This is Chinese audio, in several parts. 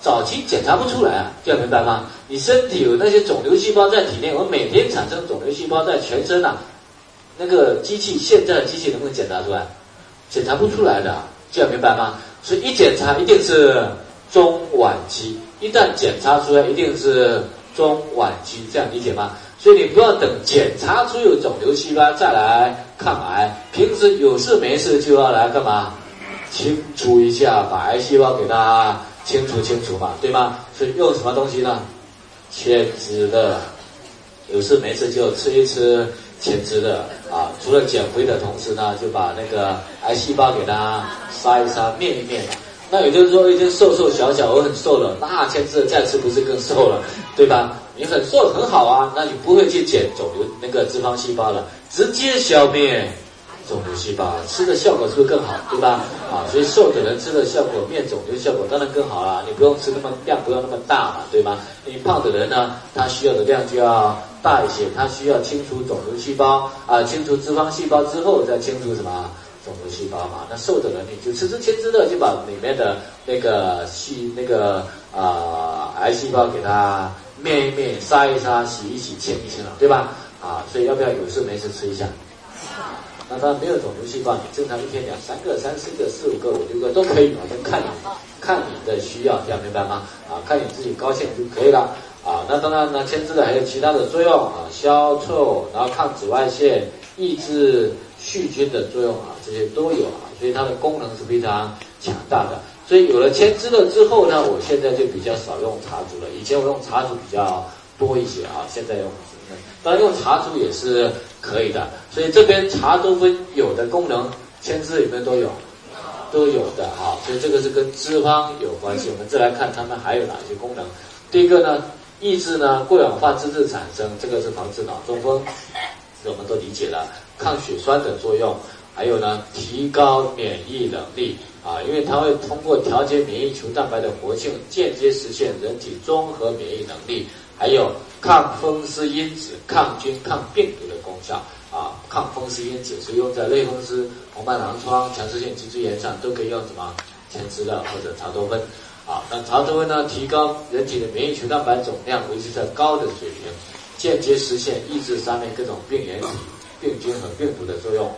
早期检查不出来啊，这样明白吗？你身体有那些肿瘤细胞在体内，我每天产生肿瘤细胞在全身啊，那个机器现在的机器能不能检查出来？检查不出来的，这样明白吗？所以一检查一定是中晚期，一旦检查出来一定是中晚期，这样理解吗？所以你不要等检查出有肿瘤细胞再来抗癌，平时有事没事就要来干嘛？清除一下，把癌细胞给它清除清除嘛，对吗？所以用什么东西呢？千脂的，有事没事就吃一吃千脂的啊。除了减肥的同时呢，就把那个癌细胞给它杀一杀、灭一灭。那也就是说，已经瘦瘦小小，我很瘦了，那千滋乐再吃不是更瘦了，对吧？你很瘦很好啊，那你不会去减肿瘤那个脂肪细胞了，直接消灭。肿瘤细胞吃的效果是不是更好，对吧？啊，所以瘦的人吃的效果灭肿瘤效果当然更好了。你不用吃那么量，不要那么大嘛，对吗？你胖的人呢，他需要的量就要大一些，他需要清除肿瘤细胞啊，清除脂肪细胞之后再清除什么肿瘤细胞嘛。那瘦的人你就吃吃千滋乐，就把里面的那个细那个啊癌细胞给它灭一灭、杀一杀、洗一洗、清一清了，对吧？啊，所以要不要有事没事吃一下？那他没有肿瘤细胞，你正常一天两三个、三四个、四五个、五六个都可以，反正看你看你的需要，这样明白吗？啊，看你自己高兴就可以了。啊，那当然呢，牵制的还有其他的作用啊，消臭，然后抗紫外线，抑制细菌的作用啊，这些都有啊，所以它的功能是非常强大的。所以有了牵制了之后呢，我现在就比较少用茶竹了，以前我用茶竹比较多一些啊，现在用。当然用茶煮也是可以的，所以这边茶多酚有的功能，千字里面都有，都有的哈。所以这个是跟脂肪有关系。我们再来看它们还有哪些功能。第一个呢，抑制呢过氧化脂质产生，这个是防止脑中风，我们都理解了。抗血栓的作用，还有呢提高免疫能力啊，因为它会通过调节免疫球蛋白的活性，间接实现人体综合免疫能力。还有抗风湿因子、抗菌、抗病毒的功效啊！抗风湿因子是用在类风湿、红斑狼疮、强直性脊柱炎上，都可以用什么千滋乐或者茶多酚啊？那茶多酚呢，提高人体的免疫球蛋白总量，维持在高的水平，间接实现抑制杀灭各种病原体、病菌和病毒的作用。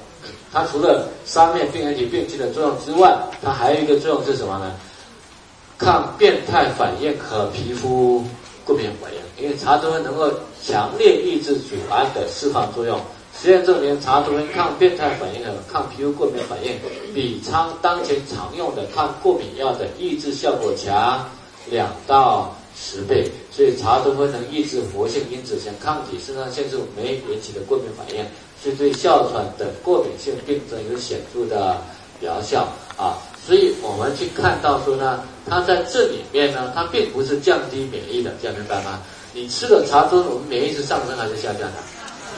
它除了杀灭病原体、病菌的作用之外，它还有一个作用是什么呢？抗变态反应和皮肤过敏反应。因为茶多酚能够强烈抑制组胺的释放作用，实验证明茶多酚抗变态反应和抗皮肤过敏反应比常当前常用的抗过敏药的抑制效果强两到十倍。所以茶多酚能抑制活性因子，像抗体、肾上腺素酶引起的过敏反应，是对哮喘等过敏性病症有显著的疗效啊。所以我们去看到说呢，它在这里面呢，它并不是降低免疫的，这样明白吗？你吃了茶多我们免疫是上升还是下降的？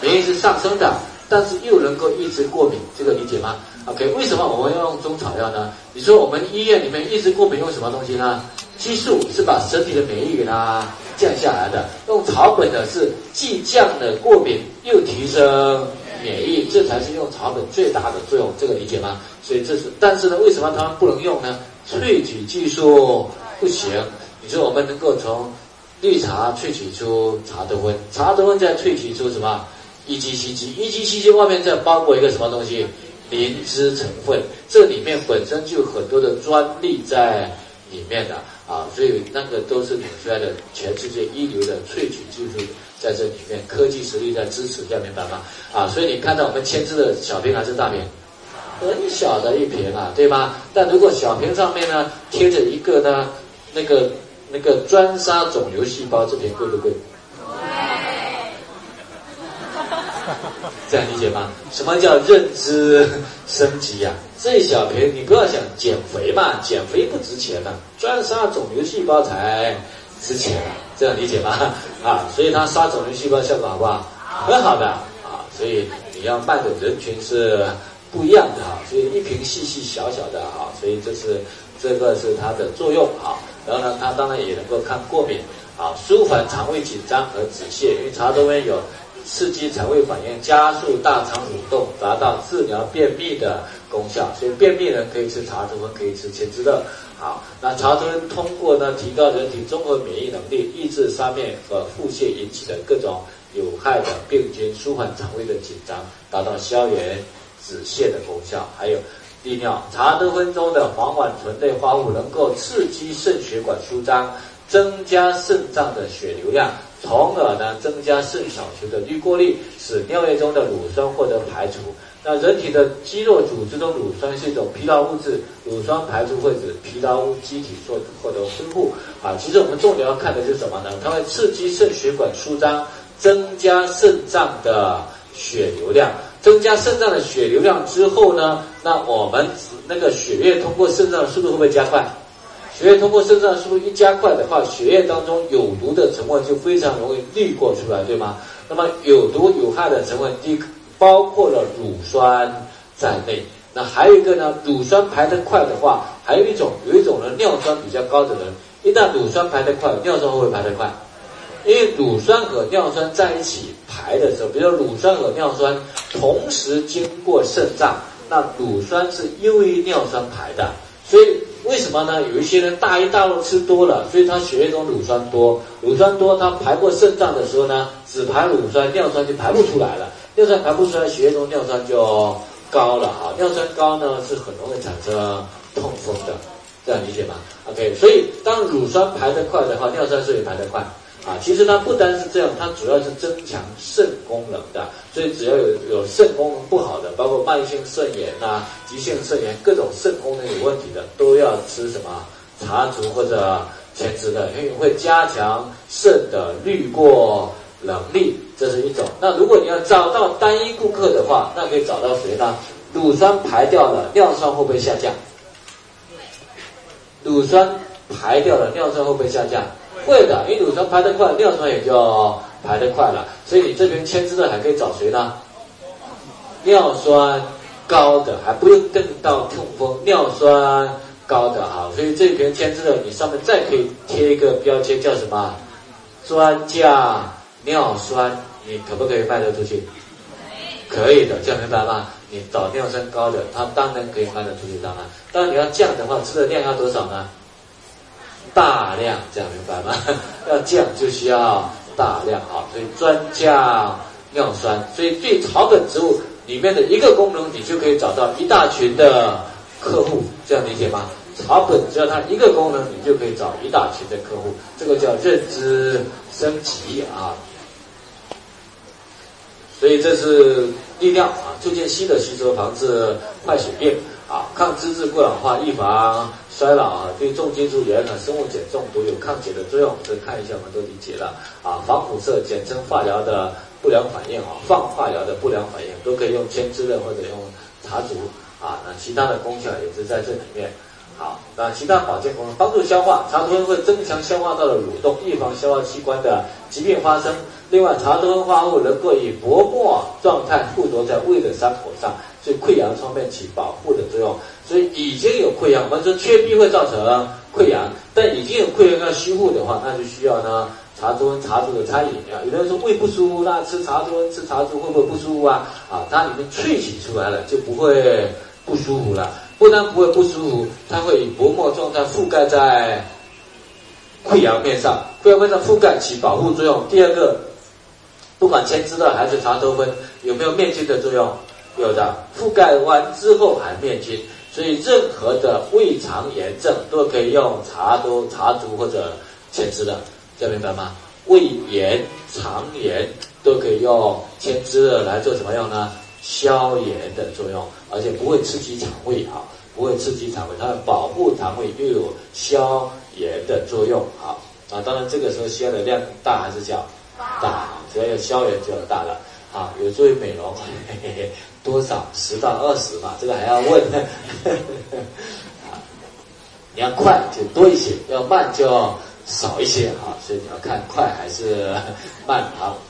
免疫是上升的，但是又能够抑制过敏，这个理解吗？OK，为什么我们要用中草药呢？你说我们医院里面抑制过敏用什么东西呢？激素是把身体的免疫给它降下来的，用草本的是既降了过敏又提升免疫，这才是用草本最大的作用，这个理解吗？所以这是，但是呢，为什么他们不能用呢？萃取技术不行。你说我们能够从绿茶萃取出茶多酚，茶多酚再萃取出什么？EGCG，EGCG 外面再包裹一个什么东西？磷脂成分，这里面本身就有很多的专利在里面的，啊所以那个都是领出来的全世界一流的萃取技术在这里面，科技实力在支持，这样明白吗？啊，所以你看到我们签字的小瓶还是大瓶？很小的一瓶啊，对吧？但如果小瓶上面呢贴着一个呢那个。那个专杀肿瘤细胞这瓶贵不贵？这样理解吗？什么叫认知升级呀？这一小瓶你不要想减肥嘛，减肥不值钱的，专杀肿瘤细胞才值钱。这样理解吗？啊，所以它杀肿瘤细胞效果好不好？很好的啊，所以你要卖的人群是不一样的啊，所以一瓶细细小小的啊，所以这是这个是它的作用啊。然后呢，它当然也能够抗过敏，啊，舒缓肠胃紧张和止泻，因为茶多酚有刺激肠胃反应、加速大肠蠕动、达到治疗便秘的功效。所以便秘人可以吃茶多酚，可以吃千滋乐。好，那茶多酚通过呢提高人体综合免疫能力，抑制上面和腹泻引起的各种有害的病菌，舒缓肠胃的紧张，达到消炎止泻的功效。还有利尿，茶多酚中的黄烷醇类化合物能够刺激肾血管舒张，增加肾脏的血流量。从而呢，增加肾小球的滤过率，使尿液中的乳酸获得排除。那人体的肌肉组织中，乳酸是一种疲劳物质，乳酸排出会使疲劳机体获获得恢复。啊，其实我们重点要看的是什么呢？它会刺激肾血管舒张，增加肾脏的血流量。增加肾脏的血流量之后呢，那我们那个血液通过肾脏的速度会不会加快？血液通过肾脏速度一加快的话，血液当中有毒的成分就非常容易滤过出来，对吗？那么有毒有害的成分，第包括了乳酸在内。那还有一个呢，乳酸排得快的话，还有一种有一种呢尿酸比较高的人，一旦乳酸排得快，尿酸会不会排得快？因为乳酸和尿酸在一起排的时候，比如乳酸和尿酸同时经过肾脏，那乳酸是优于尿酸排的，所以。为什么呢？有一些人大鱼大肉吃多了，所以他血液中乳酸多，乳酸多，他排过肾脏的时候呢，只排乳酸，尿酸就排不出来了，尿酸排不出来，血液中尿酸就高了啊，尿酸高呢是很容易产生痛风的，这样理解吗？OK，所以当乳酸排得快的话，尿酸是也排得快。啊，其实它不单是这样，它主要是增强肾功能的。所以只要有有肾功能不好的，包括慢性肾炎呐、急性肾炎，各种肾功能有问题的，都要吃什么茶竹或者前肢的，因为会加强肾的滤过能力，这是一种。那如果你要找到单一顾客的话，那可以找到谁呢？乳酸排掉了，尿酸会不会下降？乳酸排掉了，尿酸会不会下降？会的，因为乳酸排得快，尿酸也就排得快了。所以你这边签字的还可以找谁呢？尿酸高的，还不用等到痛风，尿酸高的哈。所以这边签字的，你上面再可以贴一个标签，叫什么？专家尿酸，你可不可以卖得出去？可以的，这样明白吗？你找尿酸高的，他当然可以卖得出去，当然。当然你要降的话，吃的量要多少呢？大量这样明白吗？要降就需要大量啊，所以专降尿酸。所以对草本植物里面的一个功能，你就可以找到一大群的客户，这样理解吗？草本只要它一个功能，你就可以找一大群的客户，这个叫认知升级啊。所以这是利尿啊，促进硒的吸收，防治坏血病啊，抗脂质过氧化，预防。衰老啊，对重金属盐和生物碱中毒有抗解的作用，这看一下我们都理解了啊。防辐射，简称化疗的不良反应啊，放化疗的不良反应都可以用千枝的或者用茶竹啊。那其他的功效也是在这里面。好，那其他保健功能，帮助消化，茶多酚会增强消化道的蠕动，预防消化器官的疾病发生。另外，茶多酚化合物能够以薄膜状态附着在胃的伤口上，所以溃疡方面起保护的作用。所以已经有溃疡，我们说缺 B 会造成溃疡，但已经有溃疡要修复的话，那就需要呢茶多酚、茶竹的餐饮啊。有的人说胃不舒服，那吃茶多酚、吃茶竹会不会不舒服啊？啊，它里面萃取出来了就不会不舒服了。不但不会不舒服，它会以薄膜状态覆盖在溃疡面上，溃疡面上覆盖起保护作用。第二个，不管千枝的还是茶多酚，有没有灭菌的作用？有的，覆盖完之后还面菌。所以，任何的胃肠炎症都可以用茶多、茶毒或者千枝的，这明白吗？胃炎、肠炎都可以用千枝的来做什么用呢？消炎的作用，而且不会刺激肠胃啊，不会刺激肠胃，它保护肠胃又有消炎的作用啊啊！当然，这个时候需要的量大还是小？大，只要有消炎就大了啊，有助于美容。嘿 嘿多少十到二十嘛，这个还要问。啊你要快就多一些，要慢就少一些啊。所以你要看快还是慢啊。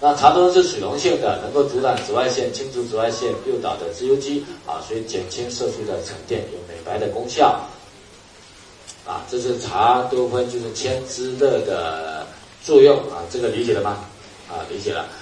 那茶多是水溶性的，能够阻挡紫外线，清除紫外线诱导的自由基啊，所以减轻色素的沉淀，有美白的功效。啊，这是茶多酚就是千滋乐的作用啊，这个理解了吗？啊，理解了。